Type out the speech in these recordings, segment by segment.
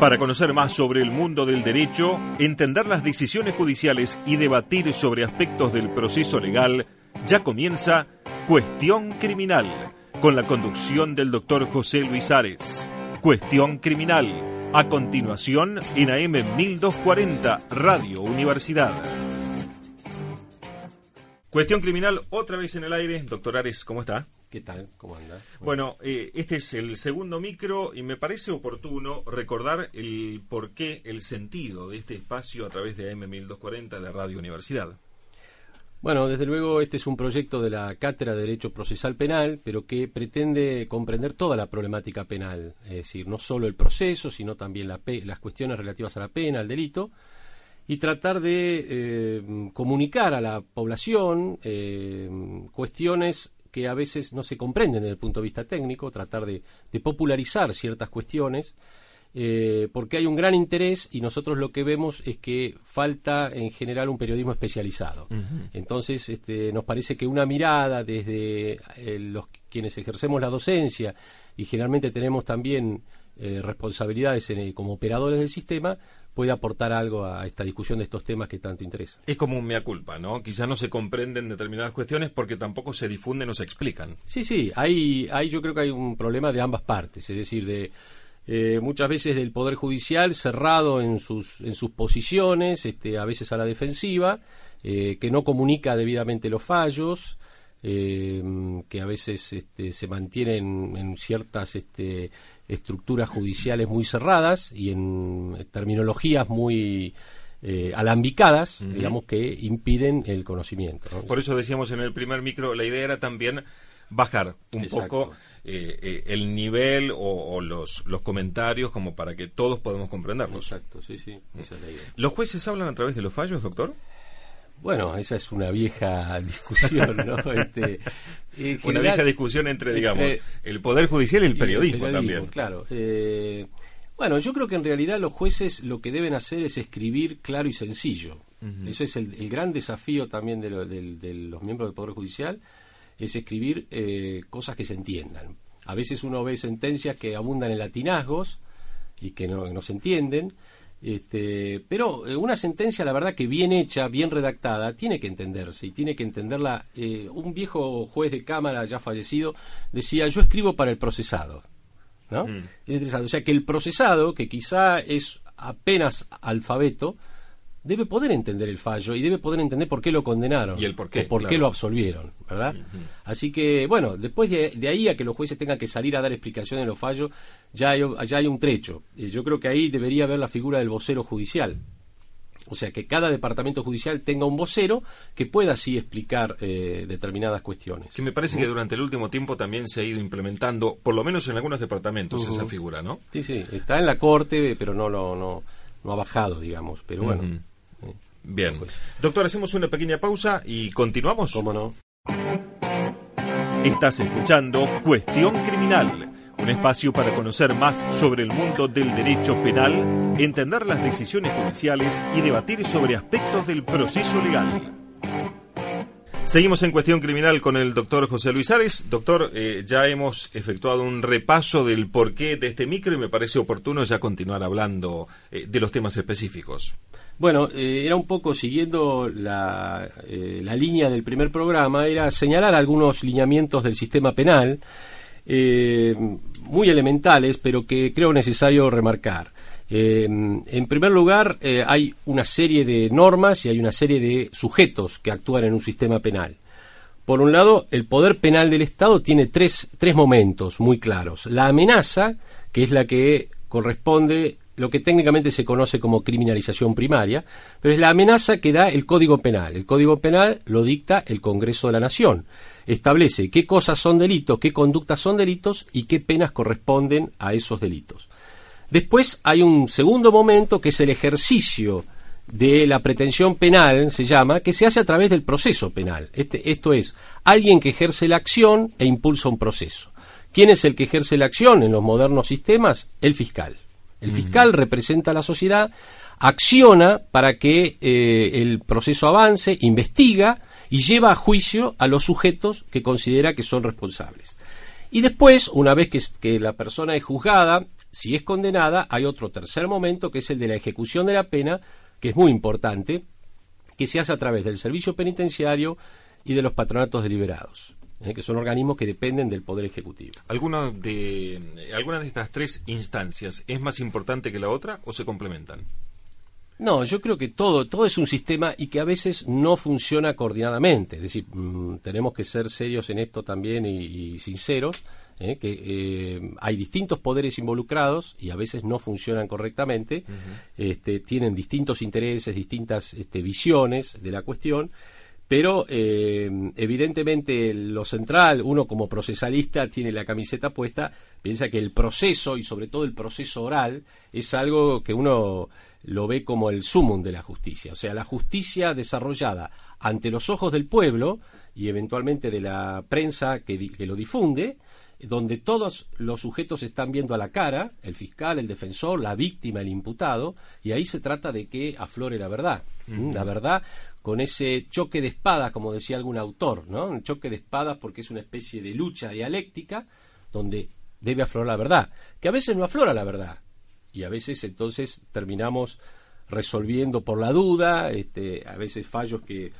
Para conocer más sobre el mundo del derecho, entender las decisiones judiciales y debatir sobre aspectos del proceso legal, ya comienza Cuestión Criminal, con la conducción del doctor José Luis Ares. Cuestión Criminal, a continuación en AM 1240, Radio Universidad. Cuestión Criminal, otra vez en el aire. Doctor Ares, ¿cómo está? ¿Qué tal? ¿Cómo anda? Bueno, eh, este es el segundo micro y me parece oportuno recordar el porqué, el sentido de este espacio a través de AM 1240 de Radio Universidad. Bueno, desde luego este es un proyecto de la Cátedra de Derecho Procesal Penal, pero que pretende comprender toda la problemática penal, es decir, no solo el proceso, sino también las cuestiones relativas a la pena, al delito, y tratar de eh, comunicar a la población eh, cuestiones que a veces no se comprenden desde el punto de vista técnico, tratar de, popularizar ciertas cuestiones, eh, porque hay un gran interés y nosotros lo que vemos es que falta en general un periodismo especializado. Entonces, este, nos parece que una mirada desde eh, los quienes ejercemos la docencia y generalmente tenemos también eh, responsabilidades como operadores del sistema, puede aportar algo a esta discusión de estos temas que tanto interesan. Es como un mea culpa, ¿no? Quizás no se comprenden determinadas cuestiones porque tampoco se difunden o se explican. Sí, sí, hay, hay, yo creo que hay un problema de ambas partes, es decir, de eh, muchas veces del Poder Judicial cerrado en sus, en sus posiciones, este, a veces a la defensiva, eh, que no comunica debidamente los fallos, eh, que a veces este, se mantienen en ciertas este, estructuras judiciales muy cerradas y en terminologías muy eh, alambicadas, digamos, que impiden el conocimiento. Por eso decíamos en el primer micro, la idea era también bajar un poco eh, eh, el nivel o, los, los comentarios como para que todos podamos comprenderlos. Exacto, sí, sí, esa es la idea. ¿Los jueces hablan a través de los fallos, doctor? Bueno, esa es una vieja discusión, ¿no? Este, una vieja discusión entre, digamos, el Poder Judicial y el periodismo, también. Claro. Eh, bueno, yo creo que en realidad los jueces lo que deben hacer es escribir claro y sencillo. Eso es el, gran desafío también de, los miembros del Poder Judicial, es escribir eh, cosas que se entiendan. A veces uno ve sentencias que abundan en latinazgos y que no, no se entienden, este, pero eh, una sentencia, la verdad que bien hecha, bien redactada, tiene que entenderse y tiene que entenderla. Eh, un viejo juez de cámara ya fallecido decía, yo escribo para el procesado. ¿no? Mm. O sea que el procesado, que quizá es apenas alfabeto, debe poder entender el fallo y debe poder entender por qué lo condenaron. Y el por qué. por qué lo absolvieron, ¿verdad? Así que, bueno, después de, ahí a que los jueces tengan que salir a dar explicaciones de los fallos, ya hay, ya hay un trecho. Yo creo que ahí debería haber la figura del vocero judicial. O sea, que cada departamento judicial tenga un vocero que pueda así explicar eh, determinadas cuestiones. Que me parece que durante el último tiempo también se ha ido implementando, por lo menos en algunos departamentos, esa figura, ¿no? Sí, sí, está en la corte, pero no, no, no, no ha bajado, digamos. Pero bueno. Bien. Doctor, hacemos una pequeña pausa y continuamos. ¿Cómo no? Estás escuchando Cuestión Criminal, un espacio para conocer más sobre el mundo del derecho penal, entender las decisiones judiciales y debatir sobre aspectos del proceso legal. Seguimos en cuestión criminal con el doctor José Luis Ares. Doctor, eh, ya hemos efectuado un repaso del porqué de este micro y me parece oportuno ya continuar hablando eh, de los temas específicos. Bueno, eh, era un poco siguiendo la, la, línea del primer programa, era señalar algunos lineamientos del sistema penal muy elementales, pero que creo necesario remarcar. Eh, en primer lugar, eh, hay una serie de normas y hay una serie de sujetos que actúan en un sistema penal. Por un lado, el poder penal del Estado tiene tres, tres momentos muy claros. La amenaza, que es la que corresponde lo que técnicamente se conoce como criminalización primaria, pero es la amenaza que da el Código Penal. El Código Penal lo dicta el Congreso de la Nación. Establece qué cosas son delitos, qué conductas son delitos y qué penas corresponden a esos delitos. Después hay un segundo momento que es el ejercicio de la pretensión penal, se llama, que se hace a través del proceso penal. Este, esto es, alguien que ejerce la acción e impulsa un proceso. ¿Quién es el que ejerce la acción en los modernos sistemas? El fiscal. El fiscal representa a la sociedad, acciona para que eh, el proceso avance, investiga y lleva a juicio a los sujetos que considera que son responsables. Y después, una vez que, que la persona es juzgada, si es condenada, hay otro tercer momento que es el de la ejecución de la pena, que es muy importante, que se hace a través del servicio penitenciario y de los patronatos deliberados. ¿Eh? que son organismos que dependen del Poder Ejecutivo. ¿Alguna de, ¿Alguna de estas tres instancias es más importante que la otra o se complementan? No, yo creo que todo, todo es un sistema y que a veces no funciona coordinadamente. Es decir, mm, tenemos que ser serios en esto también y, sinceros, ¿eh? que eh, hay distintos poderes involucrados y a veces no funcionan correctamente, este, tienen distintos intereses, distintas este, visiones de la cuestión pero eh, evidentemente lo central, uno como procesalista tiene la camiseta puesta, piensa que el proceso y sobre todo el proceso oral es algo que uno lo ve como el sumum de la justicia, o sea, la justicia desarrollada ante los ojos del pueblo y eventualmente de la prensa que, que lo difunde, donde todos los sujetos están viendo a la cara, el fiscal, el defensor, la víctima, el imputado, y ahí se trata de que aflore la verdad. La verdad con ese choque de espadas, como decía algún autor, ¿no? Un choque de espadas porque es una especie de lucha dialéctica donde debe aflorar la verdad, que a veces no aflora la verdad, y a veces entonces terminamos resolviendo por la duda, este, a veces fallos que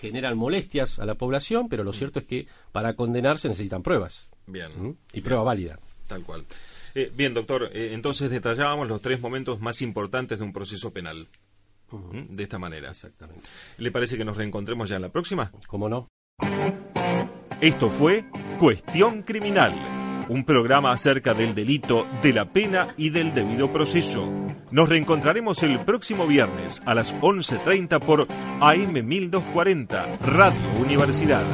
generan molestias a la población, pero lo cierto es que para condenarse necesitan pruebas. Bien. Y prueba válida. Tal cual. Eh, bien, doctor, eh, entonces detallábamos los tres momentos más importantes de un proceso penal. De esta manera. Exactamente. ¿Le parece que nos reencontremos ya en la próxima? ¿Cómo no? Esto fue Cuestión Criminal, un programa acerca del delito, de la pena y del debido proceso. Nos reencontraremos el próximo viernes a las 11.30 por AM 1240, Radio Universidad.